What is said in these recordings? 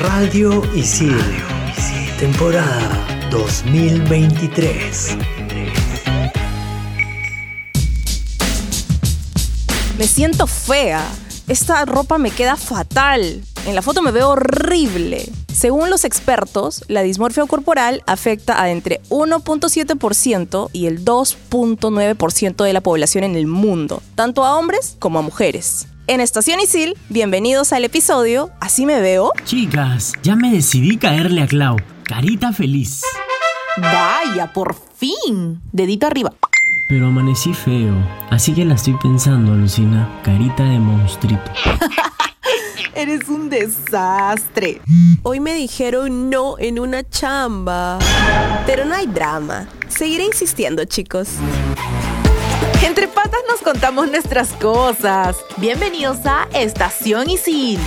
Radio Isil, temporada 2023. Me siento fea. Esta ropa me queda fatal. En la foto me veo horrible. Según los expertos, la dismorfia corporal afecta a entre 1.7% y el 2.9% de la población en el mundo, tanto a hombres como a mujeres. En Estación Isil, bienvenidos al episodio Así me veo. Chicas, ya me decidí caerle a Clau. Carita feliz. Vaya, por fin. Dedito arriba. Pero amanecí feo, así que la estoy pensando, Lucina. Carita de monstruito. Eres un desastre. Hoy me dijeron no en una chamba. Pero no hay drama. Seguiré insistiendo, chicos. Entre patas nos contamos nuestras cosas. Bienvenidos a Estación Isil.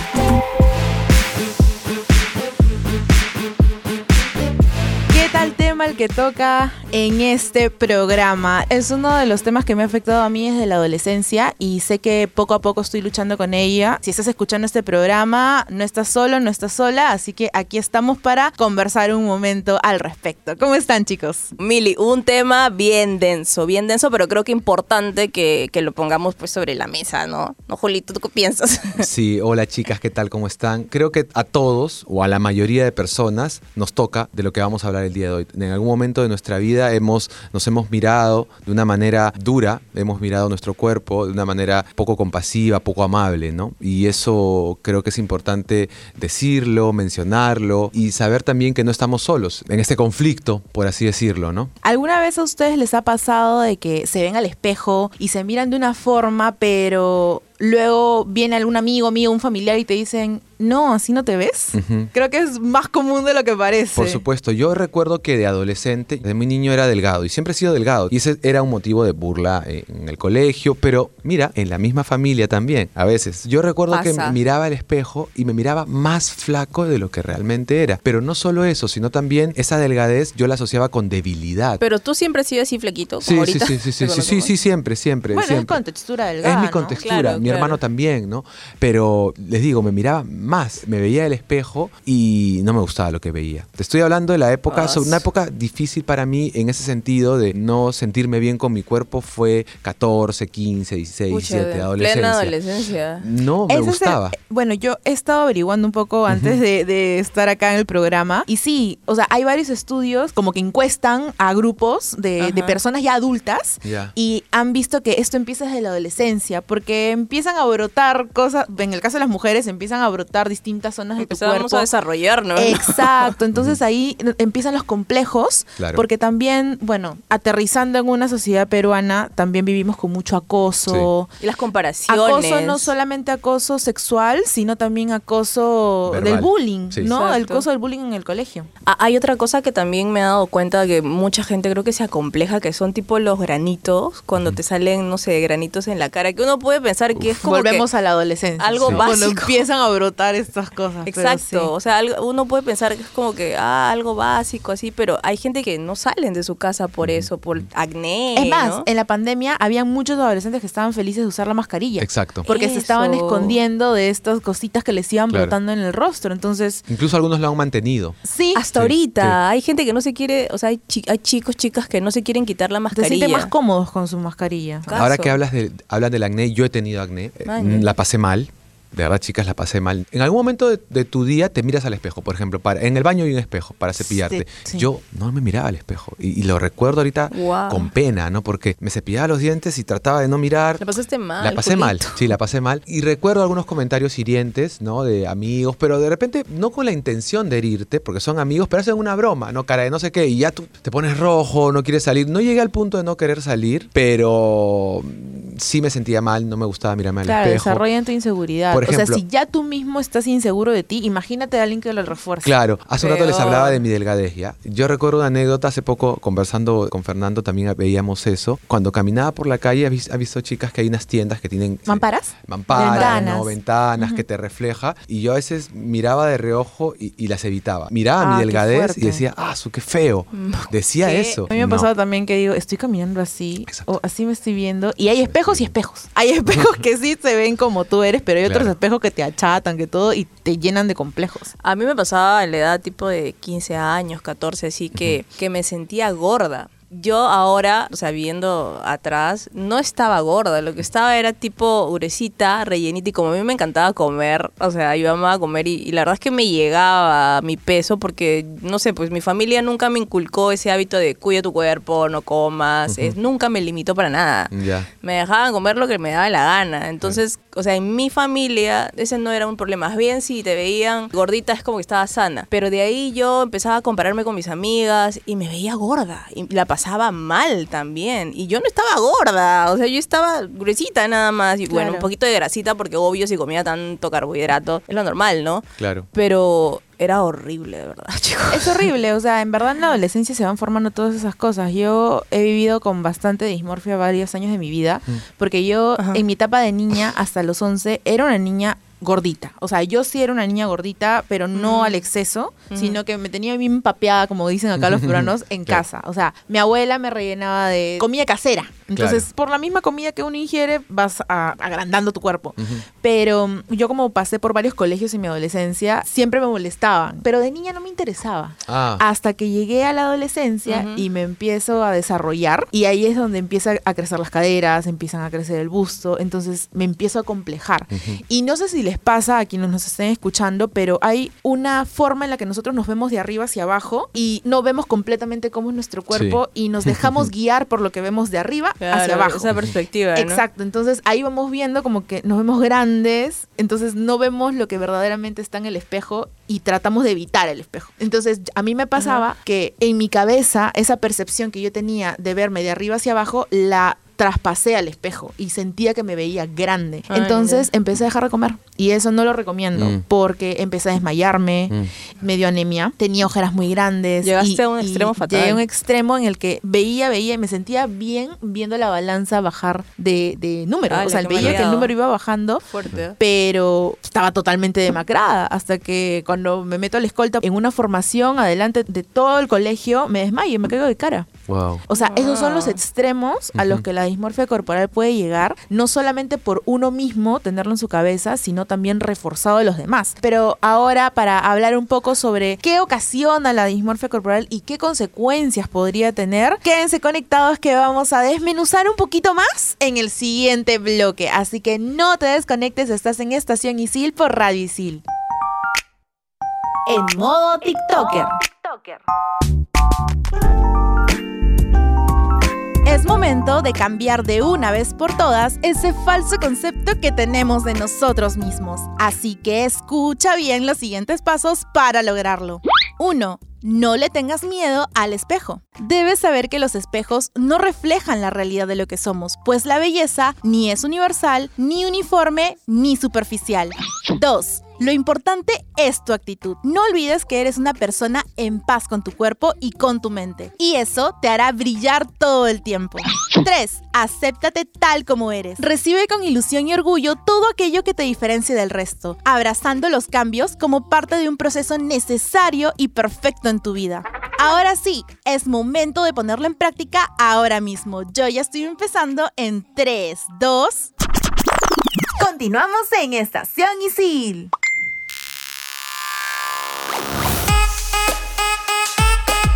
Tema el que toca en este programa? Es uno de los temas que me ha afectado a mí desde la adolescencia y sé que poco a poco estoy luchando con ella. Si estás escuchando este programa, no estás solo, no estás sola, así que aquí estamos para conversar un momento al respecto. ¿Cómo están chicos? Mili, un tema bien denso, bien denso, pero creo que importante que, que lo pongamos pues sobre la mesa, ¿no? ¿No, Julito, tú qué piensas? Sí, hola chicas, ¿qué tal? ¿Cómo están? Creo que a todos o a la mayoría de personas nos toca de lo que vamos a hablar el día de hoy. En algún momento de nuestra vida hemos, nos hemos mirado de una manera dura, hemos mirado nuestro cuerpo de una manera poco compasiva, poco amable, ¿no? Y eso creo que es importante decirlo, mencionarlo y saber también que no estamos solos en este conflicto, por así decirlo, ¿no? ¿Alguna vez a ustedes les ha pasado de que se ven al espejo y se miran de una forma, pero luego viene algún amigo mío, un familiar y te dicen, no, así no te ves? Creo que es más común de lo que parece. Por supuesto, yo recuerdo que de adolescente, de muy niño era delgado y siempre he sido delgado. Y ese era un motivo de burla eh, en el colegio, pero mira, en la misma familia también, a veces. Yo recuerdo que miraba al espejo y me miraba más flaco de lo que realmente era. Pero no solo eso, sino también esa delgadez yo la asociaba con debilidad. pero tú siempre has sido así flequito, como Sí, sí, ahorita. sí, sí, sí, sí, sí, siempre, siempre, Bueno, siempre. es con textura delgada, Es mi ¿no? contextura, Claro, mi claro. hermano también, ¿no? Pero les digo, me miraba más, me veía el espejo y no me gustaba lo que veía. Te estoy hablando de la época, Ah, sobre una época difícil para mí en ese sentido de no sentirme bien con mi cuerpo fue 14, 15, 16, Pucha, 17, de adolescencia. Plena adolescencia. No me el- gustaba. bueno, yo he estado averiguando un poco antes de, de estar acá en el programa. Y sí, o sea, hay varios estudios como que encuestan a grupos de, de personas ya adultas. Ya. Y han visto que esto empieza desde la adolescencia, porque empiezan a brotar cosas, en el caso de las mujeres, empiezan a brotar distintas zonas de tu cuerpo. a desarrollarnos. Exacto, entonces ahí empiezan los complejos, Claro. porque también, bueno, aterrizando en una sociedad peruana, también vivimos con mucho acoso. Y las comparaciones. Acoso no solamente acoso sexual, sino también acoso Verbal. del bullying, Sí. ¿no? El acoso del bullying en el colegio. Ah, Hay otra cosa que también me he dado cuenta que mucha gente creo que se acompleja, que son tipo los granitos, cuando te salen, no sé, granitos en la cara, que uno puede pensar que es como Volvemos que- a la adolescencia. algo Cuando básico. empiezan a brotar estas cosas. pero Exacto, sí. o sea, uno puede pensar que es como que, ah, algo básico así, pero hay gente que no salen de su casa por eso, por acné. Es más, ¿no? en la pandemia había muchos adolescentes que estaban felices de usar la mascarilla. Exacto. Porque se estaban escondiendo de estas cositas que les iban Claro. brotando en el rostro. Entonces, Incluso algunos lo han mantenido. sí, Hasta Sí, ahorita sí. hay gente que no se quiere, o sea, hay, chi- hay chicos, chicas que no se quieren quitar la se mascarilla. sienten más cómodos con su mascarilla. Caso. Ahora que hablas de, hablan del acné, yo he tenido acné. Eh, Maña. La pasé mal. De verdad, chicas, la pasé mal. En algún momento de, de tu día te miras al espejo, por ejemplo, para, en el baño hay un espejo para cepillarte. Sí, sí. Yo no me miraba al espejo y, y lo recuerdo ahorita con pena, ¿no? Porque me cepillaba los dientes y trataba de no mirar. La pasaste mal. La pasé mal, sí, la pasé mal. Y recuerdo algunos comentarios hirientes, ¿no? De amigos, pero de repente no con la intención de herirte, porque son amigos, pero hacen una broma, ¿no? Cara de no sé qué, y ya tú te pones rojo, no quieres salir. No llegué al punto de no querer salir, pero mm, sí me sentía mal, no me gustaba mirarme al Claro, espejo. desarrollan tu inseguridad. Por o sea, si ya tú mismo estás inseguro de ti, imagínate a alguien que lo refuerce. Claro, hace un rato les hablaba de mi delgadez, ¿ya? Yo recuerdo una anécdota, hace poco conversando con Fernando también veíamos eso. Cuando caminaba por la calle, ha vis- ha visto chicas que hay unas tiendas que tienen... ¿Mamparas? Mamparas, Ventanas. ¿no? ventanas que te refleja. Y yo a veces miraba de reojo y, y las evitaba. Miraba Ah, mi qué delgadez y decía, ah, su qué feo. Decía Que eso. A mí me ha No. pasado también que digo, estoy caminando así, Exacto. o así me estoy viendo. Y hay espejos y espejos. Hay espejos que sí se ven como tú eres, pero hay otros Claro. Espejos que te achatan, que todo, y te llenan de complejos. A mí me pasaba en la edad tipo de 15 años, 14, así que, que me sentía gorda. Yo ahora, o sea, viendo atrás, no estaba gorda, lo que estaba era tipo gruesita, rellenita, y como a mí me encantaba comer, o sea, yo amaba comer y, y la verdad es que me llegaba mi peso porque, no sé, pues mi familia nunca me inculcó ese hábito de cuida tu cuerpo, no comas, es, nunca me limitó para nada. Ya. Me dejaban comer lo que me daba la gana. Entonces, o sea, en mi familia ese no era un problema. Más bien si te veían gordita es como que estaba sana. Pero de ahí yo empezaba a compararme con mis amigas y me veía gorda. Y la pasaba mal también. Y yo no estaba gorda. O sea, yo estaba gruesita nada más. Y bueno, Claro. un poquito de grasita porque obvio si comía tanto carbohidrato es lo normal, ¿no? Claro. Pero era horrible, de verdad, chicos. Es horrible, o sea, en verdad en la adolescencia se van formando todas esas cosas. Yo he vivido con bastante dismorfia varios años de mi vida, porque yo Ajá. en mi etapa de niña hasta los 11 era una niña gordita. O sea, yo sí era una niña gordita, pero no Mm. al exceso, sino que me tenía bien papeada, como dicen acá los peruanos, en casa. O sea, mi abuela me rellenaba de comida casera. Entonces, Claro. por la misma comida que uno ingiere, vas a- agrandando tu cuerpo. Ujú. Pero mm, yo como pasé por varios colegios en mi adolescencia, siempre me molestaban. Pero de niña no me interesaba. Ah, Hasta que llegué a la adolescencia Ujú. y me empiezo a desarrollar. Y ahí es donde empieza a crecer las caderas, empiezan a crecer el busto. Entonces me empiezo a complejar. Ujú. Y no sé si les pasa a quienes nos estén escuchando, pero hay una forma en la que nosotros nos vemos de arriba hacia abajo y no vemos completamente cómo es nuestro cuerpo y nos dejamos guiar por lo que vemos de arriba hacia abajo. Esa perspectiva, ¿no? Exacto, entonces ahí vamos viendo como que nos vemos grandes, entonces no vemos lo que verdaderamente está en el espejo y tratamos de evitar el espejo. Entonces a mí me pasaba que en mi cabeza esa percepción que yo tenía de verme de arriba hacia abajo la traspasé al espejo y sentía que me veía grande. Ay, Entonces empecé a dejar de comer y eso no lo recomiendo Mm. porque empecé a desmayarme, Mm. me dio anemia, tenía ojeras muy grandes. Llegaste y- a un extremo fatal. Llegué a un extremo en el que veía, veía y me sentía bien viendo la balanza bajar de, de número. Ala, o sea, veía que el número iba bajando, Fuerte. pero estaba totalmente demacrada. Hasta que cuando me meto a la escolta en una formación adelante de todo el colegio, me desmayo y me caigo de cara. wow. O sea, esos son los extremos a los que la dismorfia corporal puede llegar, no solamente por uno mismo tenerlo en su cabeza, sino también reforzado de los demás. Pero ahora para hablar un poco sobre qué ocasiona la dismorfia corporal y qué consecuencias podría tener, quédense conectados que vamos a desmenuzar un poquito más en el siguiente bloque. Así que no te desconectes, estás en Estación Isil por Radio Isil. En modo TikToker. Es momento de cambiar de una vez por todas ese falso concepto que tenemos de nosotros mismos. Así que escucha bien los siguientes pasos para lograrlo. 1. No le tengas miedo al espejo. Debes saber que los espejos no reflejan la realidad de lo que somos, pues la belleza ni es universal, ni uniforme, ni superficial. 2. Lo importante es tu actitud. No olvides que eres una persona en paz con tu cuerpo y con tu mente. Y eso te hará brillar todo el tiempo. 3. Acéptate tal como eres. Recibe con ilusión y orgullo todo aquello que te diferencie del resto, abrazando los cambios como parte de un proceso necesario y perfecto en tu vida. Ahora sí, es momento de ponerlo en práctica ahora mismo. Yo ya estoy empezando en 3, 2... Continuamos en Estación Isil.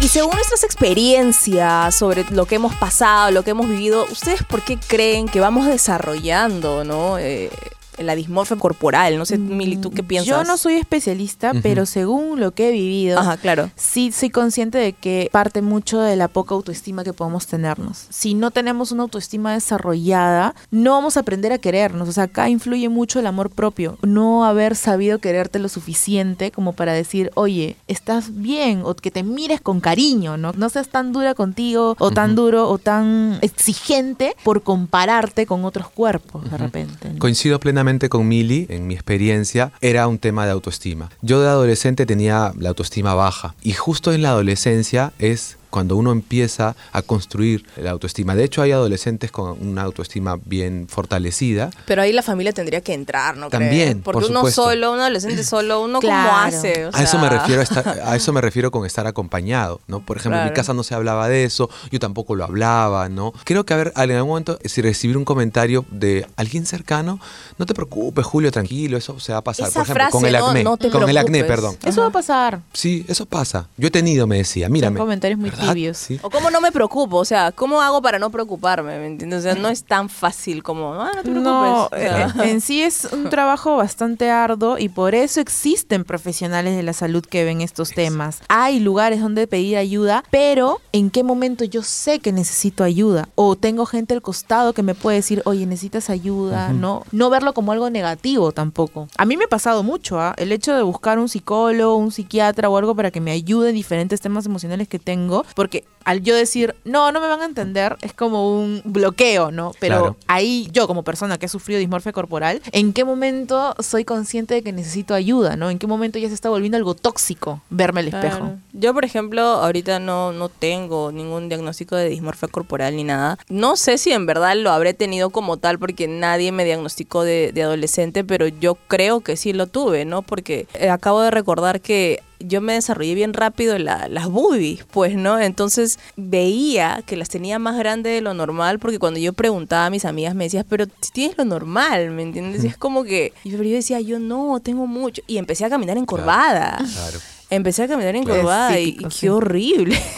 Y según nuestras experiencias sobre lo que hemos pasado, lo que hemos vivido, ¿ustedes por qué creen que vamos desarrollando, no? Eh, la dismorfia corporal. No sé, Mili, ¿tú qué piensas? Yo no soy especialista, Ujú. pero según lo que he vivido, Ajá, claro. sí soy consciente de que parte mucho de la poca autoestima que podemos tenernos. Si no tenemos una autoestima desarrollada, no vamos a aprender a querernos. O sea, acá influye mucho el amor propio. No haber sabido quererte lo suficiente como para decir, oye, estás bien, o que te mires con cariño, ¿no? No seas tan dura contigo, o tan Ujú. duro, o tan exigente por compararte con otros cuerpos de repente. ¿no? Coincido plenamente con Mili, en mi experiencia, era un tema de autoestima. Yo de adolescente tenía la autoestima baja y justo en la adolescencia es cuando uno empieza a construir la autoestima. De hecho, hay adolescentes con una autoestima bien fortalecida. Pero ahí la familia tendría que entrar, ¿no? También, crees? Porque por uno supuesto. solo, un adolescente solo, uno Claro. cómo hace. O A eso me refiero a, estar- a eso me refiero con estar acompañado, ¿no? Por ejemplo, en mi casa no se hablaba de eso, yo tampoco lo hablaba, ¿no? Creo que a ver, en algún momento si recibir un comentario de alguien cercano, no te preocupes, Julio, tranquilo, eso se va a pasar. Esa Por ejemplo, con el ¿no? acné, No te con el acné, perdón. Eso va a pasar. Sí, eso pasa. Yo he tenido, me decía, mírame. comentarios muy ¿verdad? Tibios. Sí. O cómo no me preocupo, o sea, ¿cómo hago para no preocuparme? ¿Me entiendes? O sea, no es tan fácil como, ah, no te preocupes. No, O sea, eh, en sí es un trabajo bastante arduo y por eso existen profesionales de la salud que ven estos temas. Hay lugares donde pedir ayuda, pero ¿en qué momento yo sé que necesito ayuda? O tengo gente al costado que me puede decir, oye, necesitas ayuda, ¿no? No verlo como algo negativo tampoco. A mí me ha pasado mucho, ¿ah? El hecho de buscar un psicólogo, un psiquiatra o algo para que me ayude en diferentes temas emocionales que tengo, porque al yo decir, no, no me van a entender, es como un bloqueo, ¿no? Pero Claro. ahí yo como persona que ha sufrido dismorfia corporal, ¿en qué momento soy consciente de que necesito ayuda, ¿no? ¿En qué momento ya se está volviendo algo tóxico verme al espejo? Claro. Yo, por ejemplo, ahorita no, no tengo ningún diagnóstico de dismorfia corporal ni nada. No sé si en verdad lo habré tenido como tal porque nadie me diagnosticó de, de adolescente, pero yo creo que sí lo tuve, ¿no? Porque eh, acabo de recordar que yo me desarrollé bien rápido la- las boobies, pues, ¿no? Entonces veía que las tenía más grandes de lo normal porque cuando yo preguntaba a mis amigas me decías, pero si tienes lo normal, ¿me entiendes? Y es como que, y pero yo decía, yo no, tengo mucho. Y empecé a caminar encorvada. Claro. Empecé a caminar encorvada y, y qué horrible.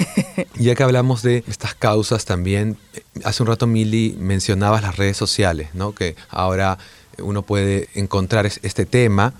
Ya que hablamos de estas causas también, hace un rato Mili mencionabas las redes sociales, ¿no? Que ahora uno puede encontrar es- este tema,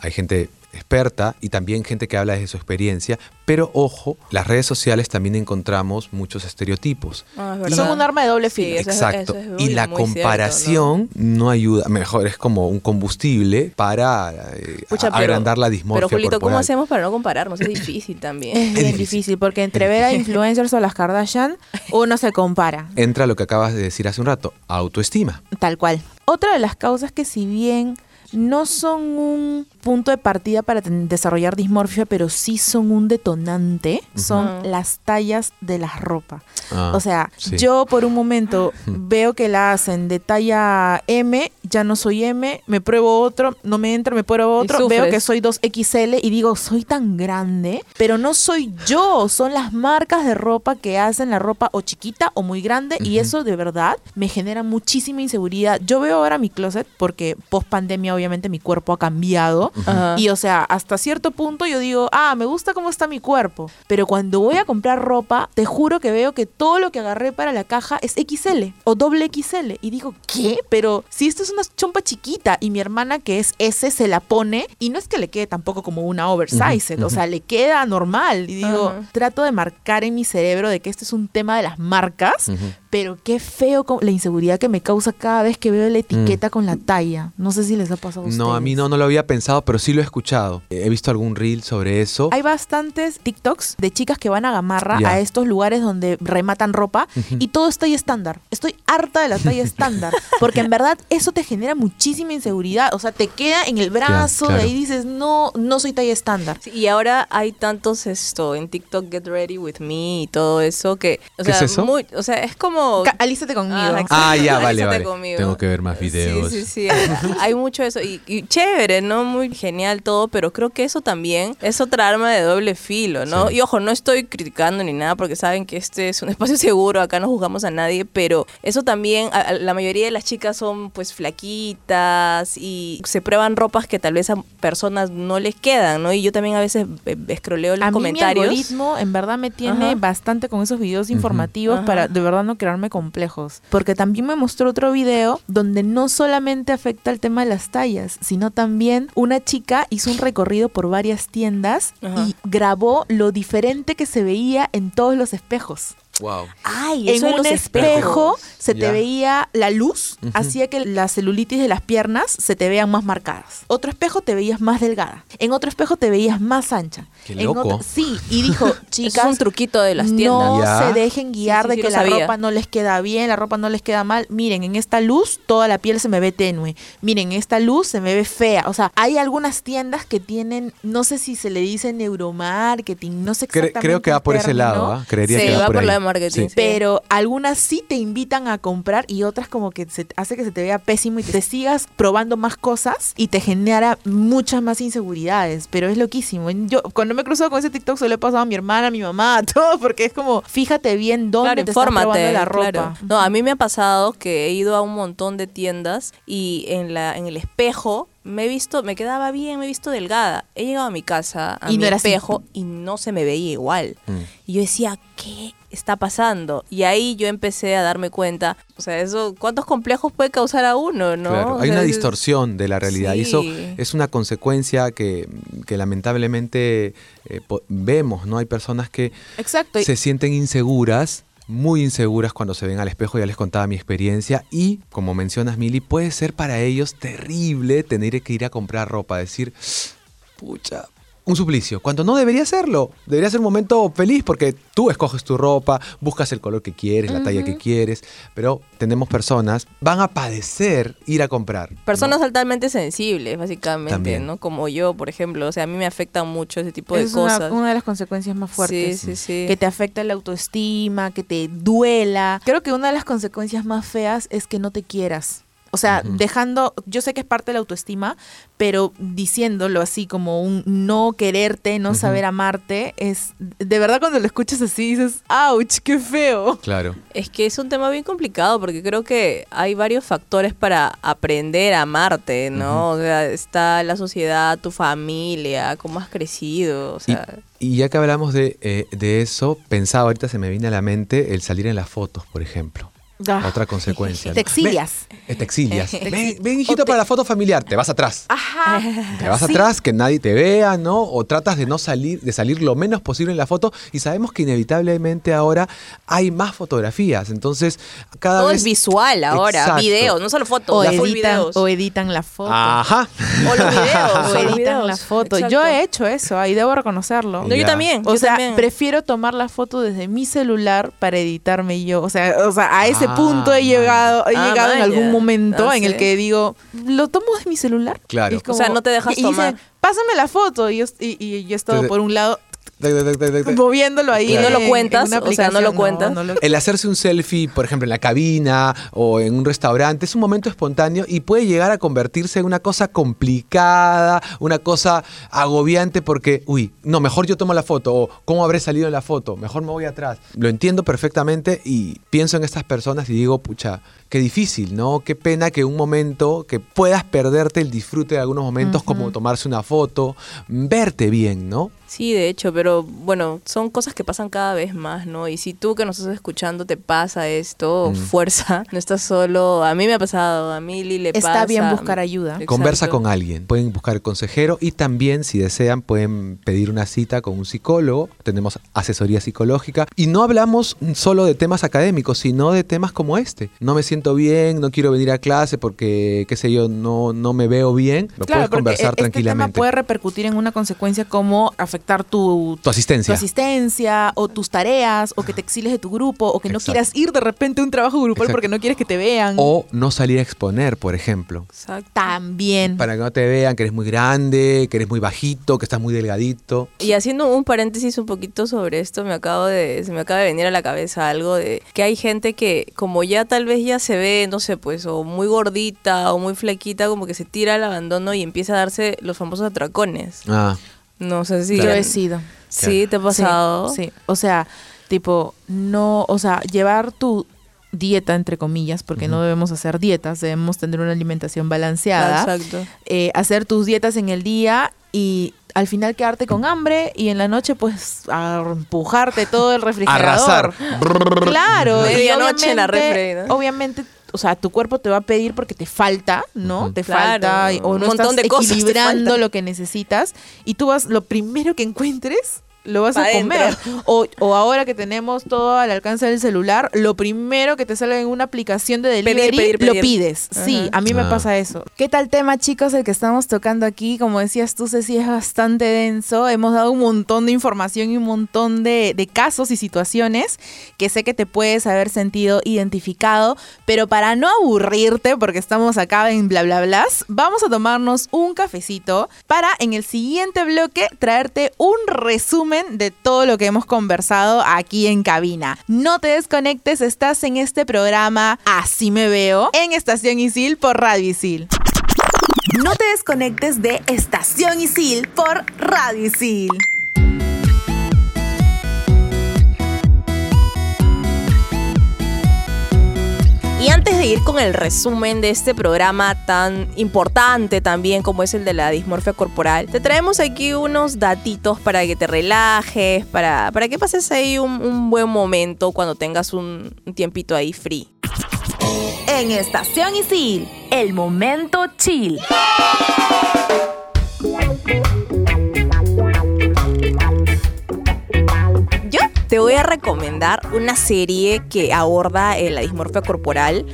hay gente experta y también gente que habla desde su experiencia, pero ojo, las redes sociales también encontramos muchos estereotipos. Ah, es Y-. Son un arma de doble Sí, filo. eso es- Exacto. eso es y la cierto, comparación ¿no? ayuda, mejor es como un combustible para eh, Pucha, a- pero- agrandar la dismorfia Pero, Julito, ¿cómo corporal. hacemos para no compararnos? Es difícil también. Es bien difícil. difícil porque entre ver a influencers o las Kardashian, uno se compara. Entra lo que acabas de decir hace un rato, autoestima. Tal cual. Otra de las causas que si bien no son un punto de partida para desarrollar dismorfia, pero sí son un detonante, son Ujú. las tallas de la ropa. Ah, o sea, sí. yo por un momento veo que la hacen de talla M, ya no soy M, me pruebo otro, no me entra, me pruebo Y otro, veo que soy 2XL y digo, soy tan grande, pero no soy yo, son las marcas de ropa que hacen la ropa o chiquita o muy grande y Ujú. eso de verdad me genera muchísima inseguridad. Yo veo ahora mi closet porque post pandemia obviamente mi cuerpo ha cambiado Ajá. y o sea, hasta cierto punto yo digo, ah, me gusta cómo está mi cuerpo. Pero cuando voy a comprar ropa, te juro que veo que todo lo que agarré para la caja es XL o doble XL. Y digo, ¿qué? Pero si esto es una chompa chiquita y mi hermana que es S se la pone y no es que le quede tampoco como una oversized, o sea, le queda normal. Y digo, Ajá. trato de marcar en mi cerebro de que este es un tema de las marcas. Pero qué feo la inseguridad que me causa cada vez que veo la etiqueta con la talla. No sé si les ha pasado a ustedes. No, a mí no, no lo había pensado, pero sí lo he escuchado. He visto algún reel sobre eso. Hay bastantes TikToks de chicas que van a Gamarra a estos lugares donde rematan ropa y todo es talla estándar. Estoy harta de la talla estándar porque en verdad eso te genera muchísima inseguridad. O sea, te queda en el brazo claro. de ahí dices, no, no soy talla estándar. Sí, Y ahora hay tantos esto en TikTok Get Ready With Me y todo eso que, o ¿Qué sea, es eso? muy- o sea, es como Ca- Alístate conmigo. Exacto. Ah, ya, vale, Alízate vale. conmigo. Tengo que ver más videos. Sí, sí, sí. Hay, mucho eso. Y, y chévere, ¿no? Muy genial todo, pero creo que eso también es otra arma de doble filo, ¿no? Sí. Y ojo, no estoy criticando ni nada porque saben que este es un espacio seguro, acá no juzgamos a nadie, pero eso también, a- a- la mayoría de las chicas son pues flaquitas y se prueban ropas que tal vez a personas no les quedan, ¿no? Y yo también a veces escroleo los a mí mi comentarios. algoritmo en verdad me tiene Ajá. bastante con esos videos informativos Ajá. para de verdad no crearme complejos. Porque también me mostró otro video donde no solamente afecta el tema de las tallas, sino también una chica hizo un recorrido por varias tiendas Ajá. y grabó lo diferente que se veía en todos los espejos. Wow. Ay, En un espejo espejos. se te Ya. veía la luz, hacía que la celulitis de las piernas se te vean más marcadas. Otro espejo te veías más delgada. En otro espejo te veías más ancha. Qué En loco. otro- sí, y dijo, chicas, es un truquito de las tiendas. no Ya. se dejen guiar Sí, sí, de sí que la sabía. ropa no les queda bien, la ropa no les queda mal. Miren, en esta luz toda la piel se me ve tenue. Miren, en esta luz se me ve fea. O sea, hay algunas tiendas que tienen, no sé si se le dice neuromarketing, no sé Cre- exactamente. creo que el va por ese lado, ¿ah? Creería Sí, que va, va por, por ahí. la marketing, Sí. Pero algunas sí te invitan a comprar y otras como que se hace que se te vea pésimo y te sigas probando más cosas y te genera muchas más inseguridades. Pero es loquísimo. Yo cuando me he cruzado con ese TikTok se lo he pasado a mi hermana, a mi mamá, a todo, porque es como, fíjate bien dónde Claro, te estás probando infórmate, la ropa. claro. No, a mí me ha pasado que he ido a un montón de tiendas y en la en el espejo me he visto, me quedaba bien, me he visto delgada. He llegado a mi casa, a Y mi no así. espejo y no se me veía igual. Mm. Y yo decía, ¿qué está pasando? Y ahí yo empecé a darme cuenta, o sea, eso cuántos complejos puede causar a uno, ¿no? Claro, O hay sea, una es- distorsión de la realidad y eso es una consecuencia que, que lamentablemente eh, vemos, ¿no? Hay personas que Exacto. se sienten inseguras, muy inseguras cuando se ven al espejo, ya les contaba mi experiencia y como mencionas Mili, puede ser para ellos terrible tener que ir a comprar ropa, decir, pucha, un suplicio, cuando no debería serlo, debería ser un momento feliz porque tú escoges tu ropa, buscas el color que quieres, la talla que quieres, pero tenemos personas, van a padecer ir a comprar. ¿no? Personas altamente sensibles, básicamente, También. ¿no? Como yo, por ejemplo. O sea, a mí me afectan mucho ese tipo es de una, cosas. una de las consecuencias más fuertes. Sí, sí, sí. Que te afecta la autoestima, que te duela. Creo que una de las consecuencias más feas es que no te quieras. O sea, dejando, yo sé que es parte de la autoestima, pero diciéndolo así como un no quererte, no saber amarte, es de verdad cuando lo escuchas así dices, ¡ouch! ¡Qué feo! Claro. Es que es un tema bien complicado porque creo que hay varios factores para aprender a amarte, ¿no? O sea, está la sociedad, tu familia, cómo has crecido, o Y, sea... y ya que hablamos de, eh, de eso, pensaba ahorita se me viene a la mente el salir en las fotos, por ejemplo. Ah. Otra consecuencia. Te exilias. Ven, eh, te exilias. Ven, ven, hijito, te- para la foto familiar. Te vas atrás. Ajá. Te vas Sí. atrás, que nadie te vea, ¿no? O tratas de no salir, de salir lo menos posible en la foto. Y sabemos que inevitablemente ahora hay más fotografías. Entonces, cada Todo vez. es visual ahora, Exacto. videos, no solo fotos, O editan, videos. o editan la foto. Ajá. O los videos, o editan videos. la foto. Exacto. Yo he hecho eso y debo reconocerlo. No, yo también. O yo sea, también. prefiero tomar la foto desde mi celular para editarme yo. O sea, o sea a ese Ah, punto he llegado, he Ah, llegado en algún momento Ah, en el que digo, lo tomo desde mi celular. Claro. Y O sea, no te dejas y- y dicen, tomar. Pásame la foto. Y yo, y, y yo he estado Entonces- por un lado Moviéndolo ahí. Y no lo en- en cuentas, o sea, no lo cuentas. no lo- El hacerse un selfie, por ejemplo, en la cabina o en un restaurante, es un momento espontáneo y puede llegar a convertirse en una cosa complicada, una cosa agobiante porque, uy, no, mejor yo tomo la foto o cómo habré salido en la foto, mejor me voy atrás. Lo entiendo perfectamente y pienso en estas personas y digo, pucha, qué difícil, ¿no? Qué pena que un momento, que puedas perderte el disfrute de algunos momentos como tomarse una foto, verte bien, ¿no? Sí, de hecho, pero bueno, son cosas que pasan cada vez más, ¿no? Y si tú que nos estás escuchando te pasa esto, Mm. fuerza, no estás solo. A mí me ha pasado, a Mili le pasa. Está bien buscar ayuda. Exacto. Conversa con alguien. Pueden buscar consejero y también, si desean, pueden pedir una cita con un psicólogo. Tenemos asesoría psicológica. Y no hablamos solo de temas académicos, sino de temas como este. No me siento bien, no quiero venir a clase porque, qué sé yo, no, no me veo bien. Lo puedes conversar este tema tranquilamente. puede repercutir en una consecuencia como afectar tu, Tu asistencia. tu asistencia o tus tareas o que te exiles de tu grupo o que no Exacto. quieras ir de repente a un trabajo grupal Exacto. porque no quieres que te vean. O no salir a exponer, por ejemplo. Exacto. También. Para que no te vean que eres muy grande, que eres muy bajito, que estás muy delgadito. Y haciendo un paréntesis un poquito sobre esto, me acabo de, se me acaba de venir a la cabeza algo de que hay gente que como ya tal vez ya se ve, no sé, pues o muy gordita o muy flequita, como que se tira al abandono y empieza a darse los famosos atracones. Ah, No sé si... Yo he sido. Sí, te ha pasado. Sí, sí. O sea, tipo, no, o sea, llevar tu dieta, entre comillas, porque no debemos hacer dietas, debemos tener una alimentación balanceada. Exacto. eh, hacer tus dietas en el día y al final quedarte con hambre y en la noche pues a empujarte todo el refrigerador. arrasar. Claro, y Medianoche en la refri, ¿no? Obviamente, o sea, tu cuerpo te va a pedir porque te falta, ¿no? Te Claro, falta o un no montón estás de cosas equilibrando lo que necesitas y tú vas lo primero que encuentres lo vas Pa' a comer. O, o ahora que tenemos todo al alcance del celular, lo primero que te sale en una aplicación de delivery, pedir, lo pedir. pides. Sí, Ajá. a mí me Ah. pasa eso. ¿Qué tal tema, chicos, el que estamos tocando aquí? Como decías tú, Ceci, es bastante denso. Hemos dado un montón de información y un montón de, de casos y situaciones que sé que te puedes haber sentido identificado, pero para no aburrirte, porque estamos acá en bla bla blas, vamos a tomarnos un cafecito para en el siguiente bloque traerte un resumen de todo lo que hemos conversado aquí en cabina. No te desconectes, estás en este programa Así me veo en Estación Isil por Radio. No te desconectes de Estación Isil por Radio Isil. Y antes de ir con el resumen de este programa tan importante también como es el de la dismorfia corporal, te traemos aquí unos datitos para que te relajes, para, para que pases ahí un, buen momento cuando tengas un, un tiempito ahí free. En Estación Isil, el momento chill. Te voy a recomendar una serie que aborda la dismorfia corporal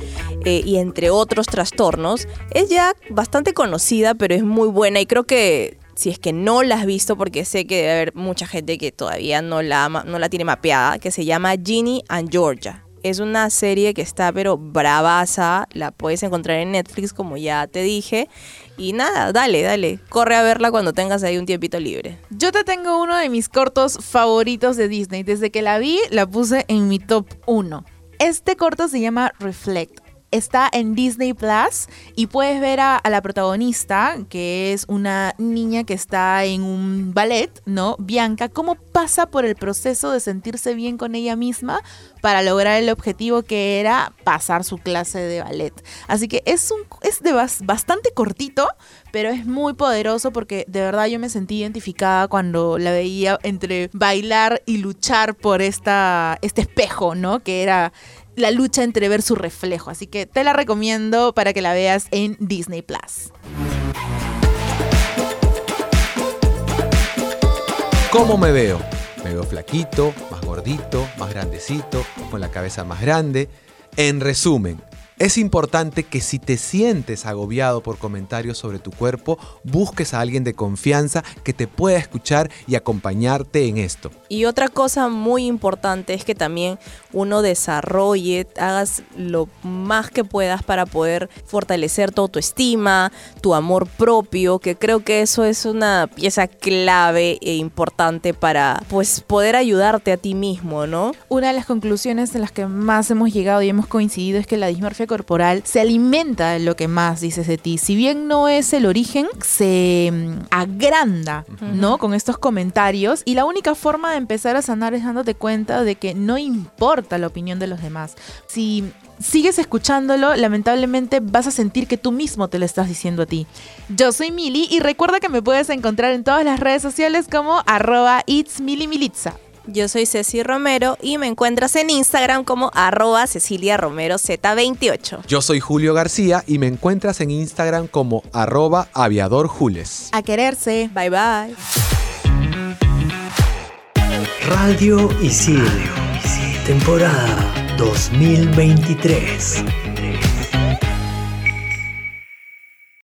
eh, y entre otros trastornos. Es ya bastante conocida, pero es muy buena y creo que si es que no la has visto, porque sé que debe haber mucha gente que todavía no la, no la tiene mapeada, que se llama Ginny and Georgia. Es una serie que está pero bravaza, la puedes encontrar en Netflix como ya te dije. Y nada, dale, dale, corre a verla cuando tengas ahí un tiempito libre. Yo te tengo uno de mis cortos favoritos de Disney. Desde que la vi, la puse en mi top 1. Este corto se llama Reflect. Está en Disney Plus y puedes ver a, la protagonista, que es una niña que está en un ballet, ¿no? Bianca, cómo pasa por el proceso de sentirse bien con ella misma para lograr el objetivo que era pasar su clase de ballet. Así que es un es de bas- bastante cortito, pero es muy poderoso porque de verdad yo me sentí identificada cuando la veía entre bailar y luchar por esta este espejo, ¿no? Que era la lucha entre ver su reflejo. Así que te la recomiendo para que la veas en Disney Plus. ¿Cómo me veo? Me veo flaquito, más gordito, más grandecito, con la cabeza más grande. En resumen, es importante que si te sientes agobiado por comentarios sobre tu cuerpo, busques a alguien de confianza que te pueda escuchar y acompañarte en esto. Y otra cosa muy importante es que también uno desarrolle, hagas lo más que puedas para poder fortalecer tu autoestima, tu amor propio, que creo que eso es una pieza clave e importante para pues poder ayudarte a ti mismo, ¿no? Una de las conclusiones en las que más hemos llegado y hemos coincidido es que la dismorfia corporal se alimenta de lo que más dices de ti. Si bien no es el origen, se mm, agranda, ¿no? Con estos comentarios y la única forma de empezar a sanar es dándote cuenta de que no importa la opinión de los demás. Si sigues escuchándolo, lamentablemente vas a sentir que tú mismo te lo estás diciendo a ti. Yo soy Mili y recuerda que me puedes encontrar en todas las redes sociales como arroba it's Mili Militza. Yo soy Ceci Romero y me encuentras en Instagram como arroba Cecilia Romero Z28. Yo soy Julio García y me encuentras en Instagram como arroba aviadorjules. A quererse. Bye bye. Radio Isil. Temporada 2023.